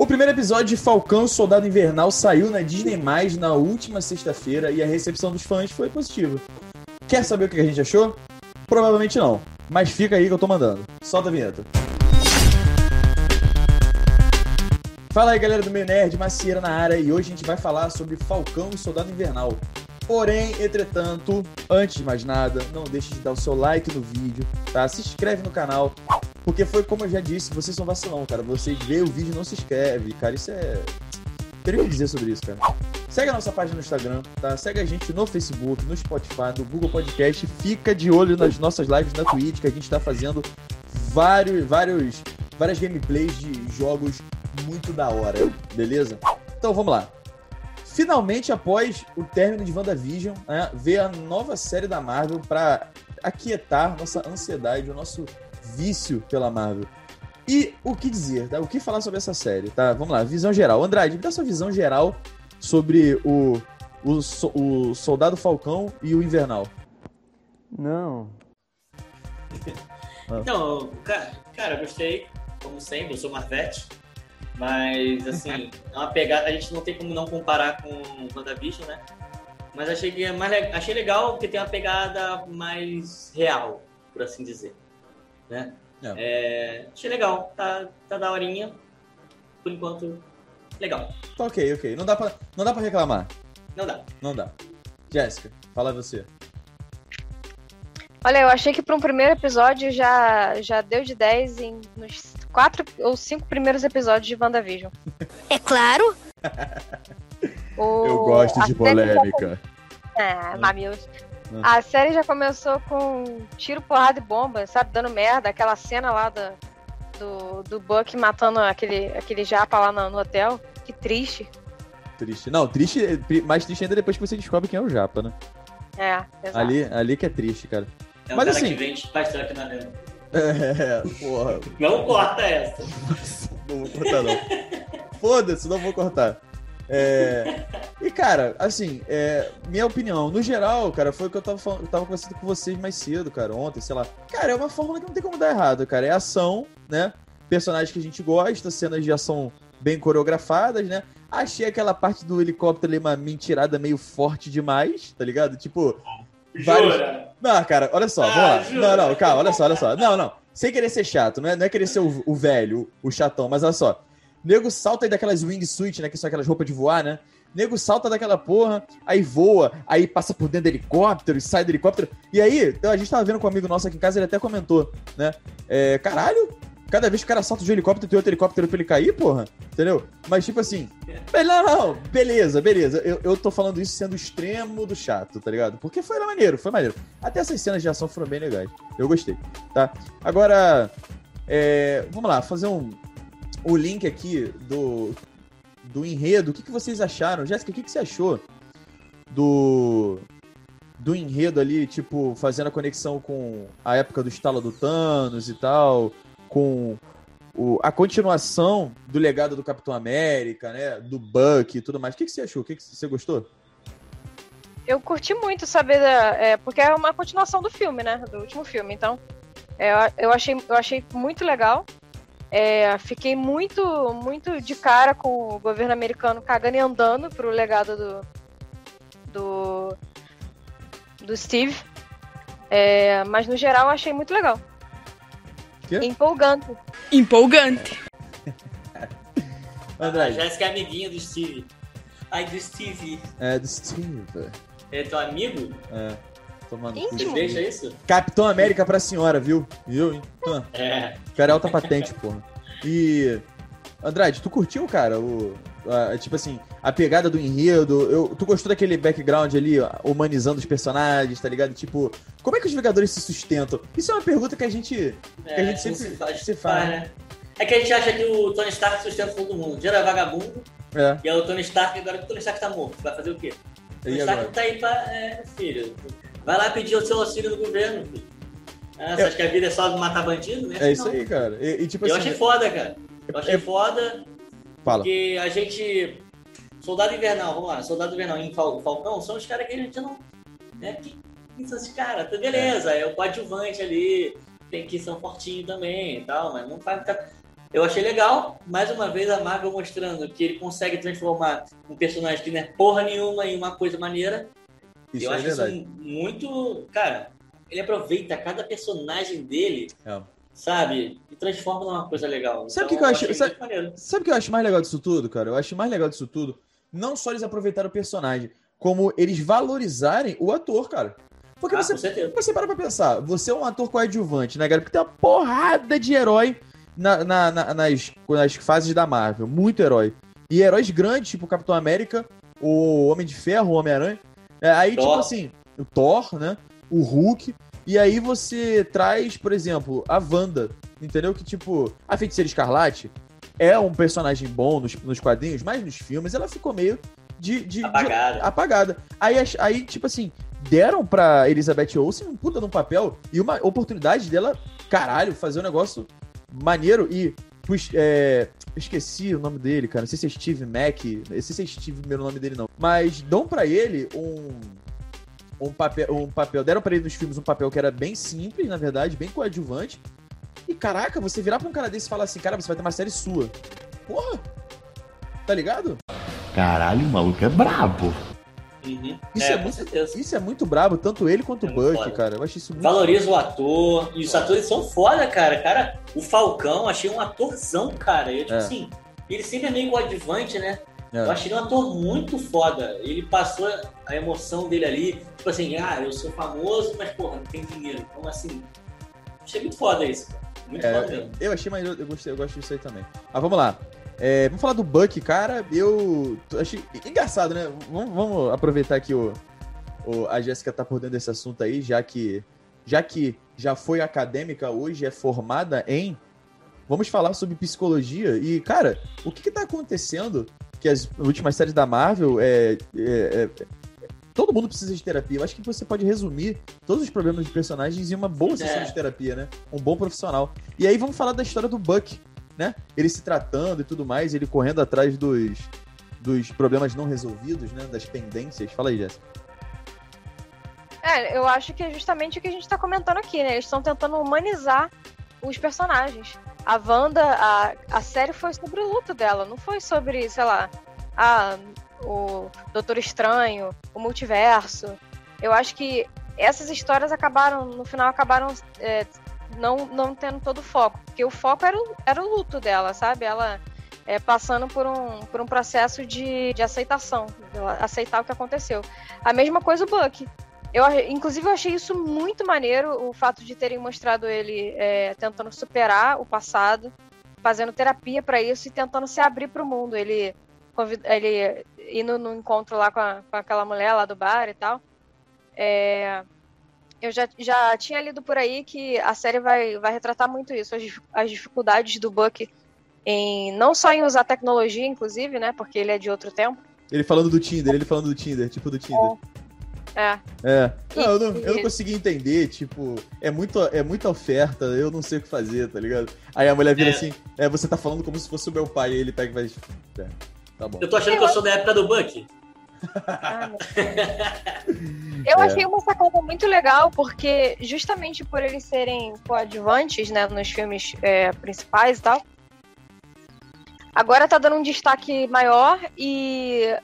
O primeiro episódio de Falcão Soldado Invernal saiu na Disney+, na última sexta-feira, e a recepção dos fãs foi positiva. Quer saber o que a gente achou? Provavelmente não, mas fica aí que eu tô mandando. Solta a vinheta. Fala aí galera do Meio Nerd, Macieira na área, e hoje a gente vai falar sobre Falcão e Soldado Invernal. Porém, entretanto, antes de mais nada, não deixe de dar o seu like no vídeo, tá? Se inscreve no canal, porque foi como eu já disse, vocês são vacilão, cara. Vocês veem o vídeo e não se inscreve, cara. Isso é. Teria que dizer sobre isso, cara. Segue a nossa página no Instagram, tá? Segue a gente no Facebook, no Spotify, no Google Podcast. Fica de olho nas nossas lives na Twitch, que a gente tá fazendo vários, vários, várias gameplays de jogos muito da hora, beleza? Então vamos lá. Finalmente, após o término de WandaVision, né, veio a nova série da Marvel para aquietar nossa ansiedade, o nosso vício pela Marvel. E o que dizer, tá? O que falar sobre essa série, tá? Vamos lá, visão geral. Andrade, me dá sua visão geral sobre o, o, o Soldado Falcão e o Invernal. Não. Então, cara, cara, eu gostei, como sempre, eu sou Marvete. Mas, assim, é uma pegada. A gente não tem como não comparar com WandaVision, né? Mas achei que é mais achei legal porque tem uma pegada mais real, por assim dizer. Né? É. É, achei legal, tá, tá daorinha. Por enquanto, legal. Tá ok, ok. Não dá pra, não dá pra reclamar. Não dá. Não dá. Jéssica, fala você. Olha, eu achei que para um primeiro episódio já, já deu de 10 em, nos quatro ou cinco primeiros episódios de WandaVision. É claro! o... Eu gosto de polêmica. Já... É, mamilos. Ah. A série já começou com tiro, porrada e bomba, sabe? Dando merda. Aquela cena lá do, do, do Buck matando aquele, aquele japa lá no, no hotel. Que triste. Triste. Não, triste, mais triste ainda depois que você descobre quem é o japa, né? É, exato. Ali, ali que é triste, cara. É um Mas cara assim... que vende pastel na mesmo. É, porra. Não corta essa. não vou cortar, não. Foda-se, não vou cortar. É... E, cara, assim, é... minha opinião, no geral, cara, foi o que eu tava, falando, eu tava conversando com vocês mais cedo, cara, ontem, sei lá. Cara, é uma fórmula que não tem como dar errado, cara. É ação, né? Personagens que a gente gosta, cenas de ação bem coreografadas, né? Achei aquela parte do helicóptero ali uma mentirada meio forte demais, tá ligado? Tipo, Vários... Jura? Não, cara, olha só, ah, vamos lá. Jura? Não, não, calma, olha só, olha só. Não, não. Sem querer ser chato, não é, não é querer ser o, o velho, o, o chatão, mas olha só. Nego salta aí daquelas wingsuit, né? Que são aquelas roupas de voar, né? Nego salta daquela porra, aí voa, aí passa por dentro do helicóptero sai do helicóptero. E aí, a gente tava vendo com um amigo nosso aqui em casa, ele até comentou, né? É, caralho, Cada vez que o cara salta de um helicóptero, tem outro helicóptero pra ele cair, porra. Entendeu? Mas, tipo assim. Não, não, beleza, beleza. Eu, eu tô falando isso sendo extremo do chato, tá ligado? Porque foi maneiro, foi maneiro. Até essas cenas de ação foram bem legais. Eu gostei, tá? Agora, é, vamos lá, fazer um. O link aqui do, do enredo. O que, que vocês acharam? Jéssica, o que, que você achou do do enredo ali, tipo, fazendo a conexão com a época do estalo do Thanos e tal, com o, a continuação do legado do Capitão América, né? Do Buck e tudo mais. O que, que você achou? O que, que você gostou? Eu curti muito saber da, é, porque é uma continuação do filme, né? Do último filme. Então, é, eu, achei, eu achei muito legal. É, fiquei muito, muito de cara com o governo americano cagando e andando pro legado do, do, do Steve. É, mas no geral eu achei muito legal. Quê? Empolgante. Empolgante. André. A Jéssica é amiguinha do Steve. Ai, do Steve. É, do Steve. É teu amigo? É. Tomando Você deixa isso? Capitão América pra senhora, viu? Viu, hein? É. O cara é alta patente, porra. E. Andrade, tu curtiu, cara, o, Uh, tipo assim, a pegada do enredo. Eu, tu gostou daquele background ali, humanizando os personagens, tá ligado? Tipo, como é que os Vingadores se sustentam? Isso é uma pergunta que a gente, é, que a gente sempre se faz. Se faz né? É que a gente acha que o Tony Stark sustenta todo mundo. O é vagabundo. É. E é o Tony Stark, agora que o Tony Stark tá morto. Vai fazer o quê? O Tony Stark tá aí pra. É, filho. Vai lá pedir o seu auxílio do governo, filho. Ah, você é. acha que a vida é só matar bandido? Né? É isso não. aí, cara. E, e, tipo eu assim, achei foda, cara. Eu achei é... foda. Fala. Porque a gente. Soldado Invernal, vamos lá, Soldado Invernal e Falcão são os caras que a gente não. Né? Que, que são esses caras? Tá, beleza, é. é o coadjuvante ali, tem que são fortinho também e tal, mas não faz. Eu achei legal, mais uma vez a Marvel mostrando que ele consegue transformar um personagem que não é porra nenhuma em uma coisa maneira. Isso eu é acho verdade. isso muito. Cara, ele aproveita cada personagem dele, É. sabe? E transforma numa coisa legal. Sabe o que Então, que eu acho- sabe-. Sabe que eu acho mais legal disso tudo, cara? Eu acho mais legal disso tudo, não só eles aproveitaram o personagem, como eles valorizarem o ator, cara. Porque Ah, você, você para pra pensar, você é um ator coadjuvante, né, cara? Porque tem uma porrada de herói na- na- na- nas, nas fases da Marvel. Muito herói. E heróis grandes, tipo o Capitão América, o Homem de Ferro, o Homem-Aranha. É, aí, Thor. tipo assim, o Thor, né? O Hulk. E aí você traz, por exemplo, a Wanda. Entendeu? Que, tipo, a Feiticeira Escarlate é um personagem bom nos, nos quadrinhos, mas nos filmes ela ficou meio de, de- de- Apagada. apagada. Aí, aí, tipo assim, deram pra Elizabeth Olsen um puta num papel e uma oportunidade dela, caralho, fazer um negócio maneiro e. é, esqueci o nome dele, cara. Não sei se é Steve Mack. Não sei se é Steve o primeiro nome dele, não. Mas dão pra ele um. Um papel, um papel. Deram pra ele nos filmes um papel que era bem simples, na verdade, bem coadjuvante. E caraca, você virar pra um cara desse e falar assim, cara, você vai ter uma série sua. Porra! Tá ligado? Caralho, o maluco é brabo. Uhum. Isso é, é muito-. Isso é muito brabo, tanto ele quanto É o Buck, foda. cara. Eu acho isso muito. Valoriza o ator. E os atores são foda, cara. Cara, o Falcão, achei um atorzão, cara. Eu, tipo É. assim, ele sempre é meio coadjuvante, né? É. Eu achei ele um ator muito foda. Ele passou a emoção dele ali. Tipo assim, ah, eu sou famoso, mas, porra, não tem dinheiro. Então, assim, achei muito foda isso. cara. Muito É, foda eu, mesmo. eu achei mais. Eu, gostei, eu gosto disso aí também. Mas vamos lá. É, vamos falar do Buck, cara. Eu achei engraçado, né? Vamos, vamos aproveitar que o, o- a Jéssica tá por dentro desse assunto aí, já que já que já foi acadêmica hoje, é formada em. Vamos falar sobre psicologia. E, cara, o que, que tá acontecendo? Que as últimas séries da Marvel é, é- é- Todo mundo precisa de terapia. Eu acho que você pode resumir todos os problemas dos personagens em uma boa sessão É. de terapia, né? Um bom profissional. E aí vamos falar da história do Buck, né? Ele se tratando e tudo mais, ele correndo atrás dos, dos problemas não resolvidos, né? Das pendências. Fala aí, Jéssica. É, eu acho que é justamente o que a gente tá comentando aqui, né? Eles estão tentando humanizar os personagens. A Wanda, a, a série foi sobre o luto dela, não foi sobre, sei lá, a, o Doutor Estranho, o multiverso. Eu acho que essas histórias acabaram, no final, acabaram é, não, não tendo todo o foco. Porque o foco era o, era o luto dela, sabe? Ela é, passando por um, por um processo de, de aceitação, aceitar o que aconteceu. A mesma coisa o Buck. Eu, inclusive, eu achei isso muito maneiro, o fato de terem mostrado ele é, tentando superar o passado, fazendo terapia para isso e tentando se abrir para o mundo. Ele, ele indo no encontro lá com, a- com aquela mulher lá do bar e tal. É, eu já, já tinha lido por aí que a série vai, vai retratar muito isso, as, as dificuldades do Buck em não só em usar tecnologia, inclusive, né? Porque ele é de outro tempo. Ele falando do Tinder, ele falando do Tinder, tipo do Tinder. É. É. Não, eu, não, eu não E- consegui entender, tipo, é, muito, é muita oferta, eu não sei o que fazer, tá ligado? Aí a mulher vira É. assim, é, você tá falando como se fosse o meu pai, aí ele pega e vai. É, tá bom. Eu tô achando que eu sou da época do Buck. Ah, não. Eu É. achei uma sacada muito legal, porque justamente por eles serem coadjuvantes, né, nos filmes é, principais e tal, agora tá dando um destaque maior e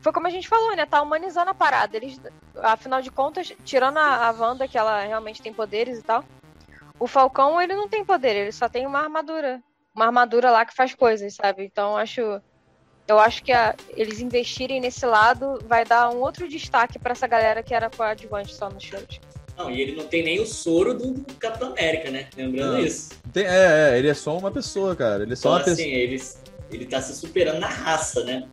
foi como a gente falou, né, tá humanizando a parada. Eles, afinal de contas, tirando a, a Wanda, que ela realmente tem poderes e tal, o Falcão, ele não tem poder, ele só tem uma armadura. Uma armadura lá que faz coisas, sabe? Então, eu acho eu acho que a- eles investirem nesse lado vai dar um outro destaque pra essa galera que era coadjuvante só nos filmes. Não, e ele não tem nem o soro do Capitão América, né? Lembrando Não. isso. Tem- é, é, ele é só uma pessoa, cara. Ele é só Então, uma assim, pessoa. ele, ele tá se superando na raça, né?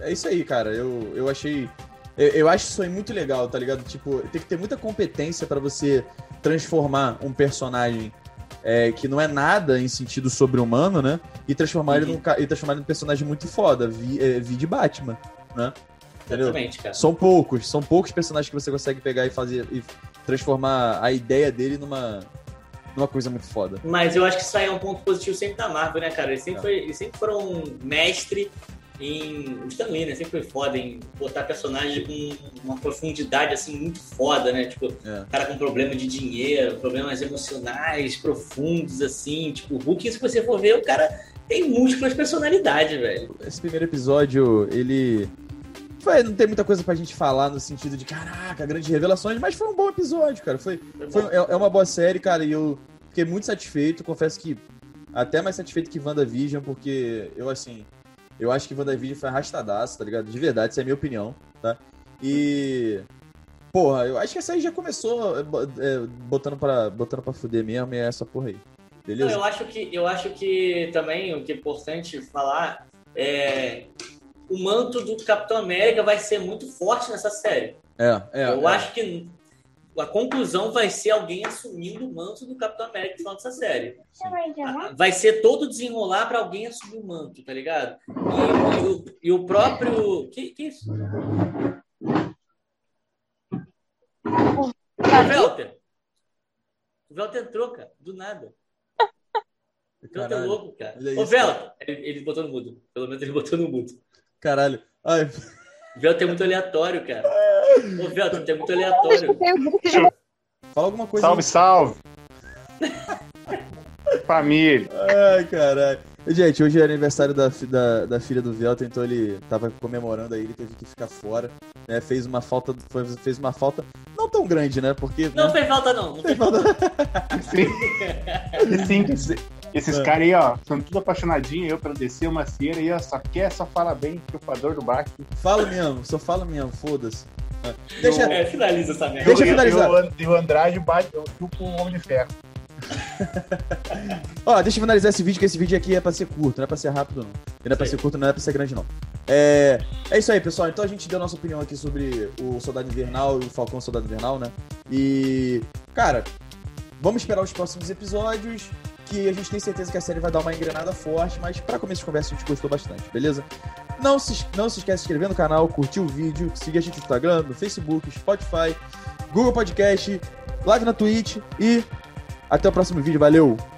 É isso aí, cara. Eu, eu achei. Eu, eu acho isso aí muito legal, tá ligado? Tipo, tem que ter muita competência pra você transformar um personagem é, que não é nada em sentido sobre-humano, né? E transformar ele num, e transformar ele num personagem muito foda. Vi, é, vi de Batman, né? Entendeu? Exatamente, cara. São poucos, são poucos personagens que você consegue pegar e fazer e transformar a ideia dele numa, numa coisa muito foda. Mas eu acho que isso aí é um ponto positivo sempre da Marvel, né, cara? Eles sempre, É. foi- eles sempre foram um mestre em. O Stan Lee, né? Sempre foi foda em botar personagens com uma profundidade assim muito foda, né? Tipo, É. cara com problema de dinheiro, problemas emocionais profundos, assim. Tipo, o Hulk, se você for ver, o cara tem múltiplas personalidades, velho. Esse primeiro episódio, ele. Foi, não tem muita coisa pra gente falar no sentido de caraca, grandes revelações, mas foi um bom episódio, cara. Foi, Foi foi, é, é uma boa série, cara, e eu fiquei muito satisfeito. Confesso que até mais satisfeito que WandaVision, porque eu, assim, eu acho que WandaVision foi arrastadaço, tá ligado? De verdade, essa é a minha opinião, tá? E. Porra, eu acho que essa aí já começou é, é, botando, pra, botando pra fuder mesmo, e é essa porra aí. Não, Beleza? eu acho que eu acho que também o que é importante falar é o manto do Capitão América vai ser muito forte nessa série. É, é. eu é. acho que a conclusão vai ser alguém assumindo o manto do Capitão América no final dessa série. Ah, Vai ser todo desenrolar pra alguém assumir o manto, tá ligado? E, e o, e o próprio. Que, que isso? O Velter. O Velter entrou, cara, do nada. O Velter é louco, cara. Ô, isso, Velter, ele, ele botou no mudo. Pelo menos ele botou no mudo. Caralho. Ai, O Velter é muito aleatório, cara. Ô, Velter, é muito aleatório. Fala alguma coisa. Salve, salve! Família. Ai, caralho. Gente, hoje é aniversário da, da, da filha do Velton, então ele tava comemorando aí, ele teve que ficar fora, né? Fez uma falta, foi- fez uma falta não tão grande, né? Porque Não né? fez falta, não. Não fez falta- Sim. Sim, esse- esses caras aí, ó, são tudo apaixonadinhos, eu pra descer uma cera aí, ó, só quer, só fala bem, trufador do baque. Fala mesmo, só fala mesmo, foda-se. Deixa, É, finaliza essa merda. Deixa eu finalizar. E o, And- o Andrade bate, eu chupo um homem de ferro. ó, deixa eu finalizar esse vídeo, que esse vídeo aqui é pra ser curto, não é pra ser rápido, não. E não é pra ser curto, não é pra ser grande, não. É, é isso aí, pessoal. Então a gente deu a nossa opinião aqui sobre o Soldado Invernal e o Falcão Soldado Invernal, né? E, cara, vamos esperar os próximos episódios. Que a gente tem certeza que a série vai dar uma engrenada forte, mas pra começo de conversa a gente gostou bastante, beleza? Não se, não se esquece de se inscrever no canal, curtir o vídeo, seguir a gente no Instagram, no Facebook, Spotify, Google Podcast, live na Twitch e até o próximo vídeo. Valeu!